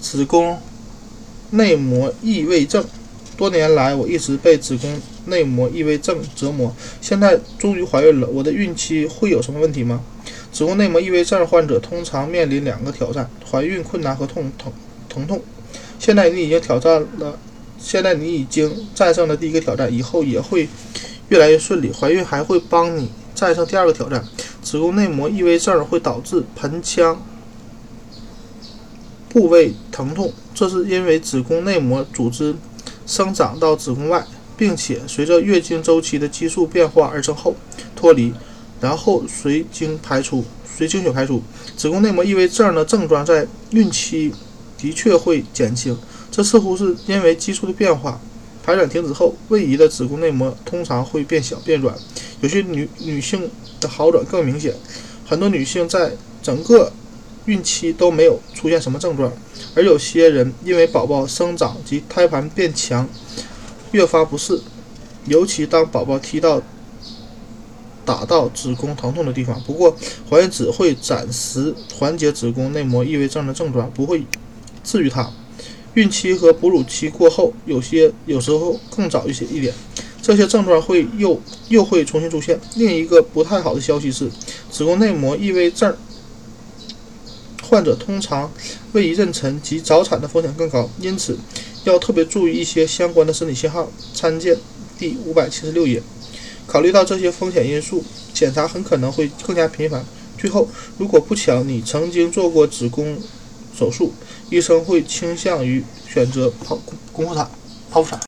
子宫内膜异位症。多年来，我一直被子宫内膜异位症折磨，现在终于怀孕了。我的孕期会有什么问题吗？子宫内膜异位症患者通常面临两个挑战：怀孕困难和痛疼疼痛。现在你已经挑战了，现在你已经战胜了第一个挑战，以后也会越来越顺利。怀孕还会帮你战胜第二个挑战。子宫内膜异位症会导致盆腔部位疼痛，这是因为子宫内膜组织。生长到子宫外，并且随着月经周期的激素变化而增厚、脱离，然后随经排出，随经血排出。子宫内膜异位症的症状在孕期的确会减轻，这似乎是因为激素的变化。排卵停止后，位移的子宫内膜通常会变小、变软，有些女女性的好转更明显。很多女性在整个孕期都没有出现什么症状，而有些人因为宝宝生长及胎盘变强，越发不适，尤其当宝宝踢到、打到子宫疼痛的地方。不过，怀孕只会暂时缓解子宫内膜异位症的症状，不会治愈它。孕期和哺乳期过后，有些有时候更早一些一点，这些症状会又又会重新出现。另一个不太好的消息是，子宫内膜异位症。患者通常位移妊娠及早产的风险更高，因此要特别注意一些相关的身体信号。参见第五百七十六页。考虑到这些风险因素，检查很可能会更加频繁。最后，如果不巧你曾经做过子宫手术，医生会倾向于选择剖宫剖产、剖腹产。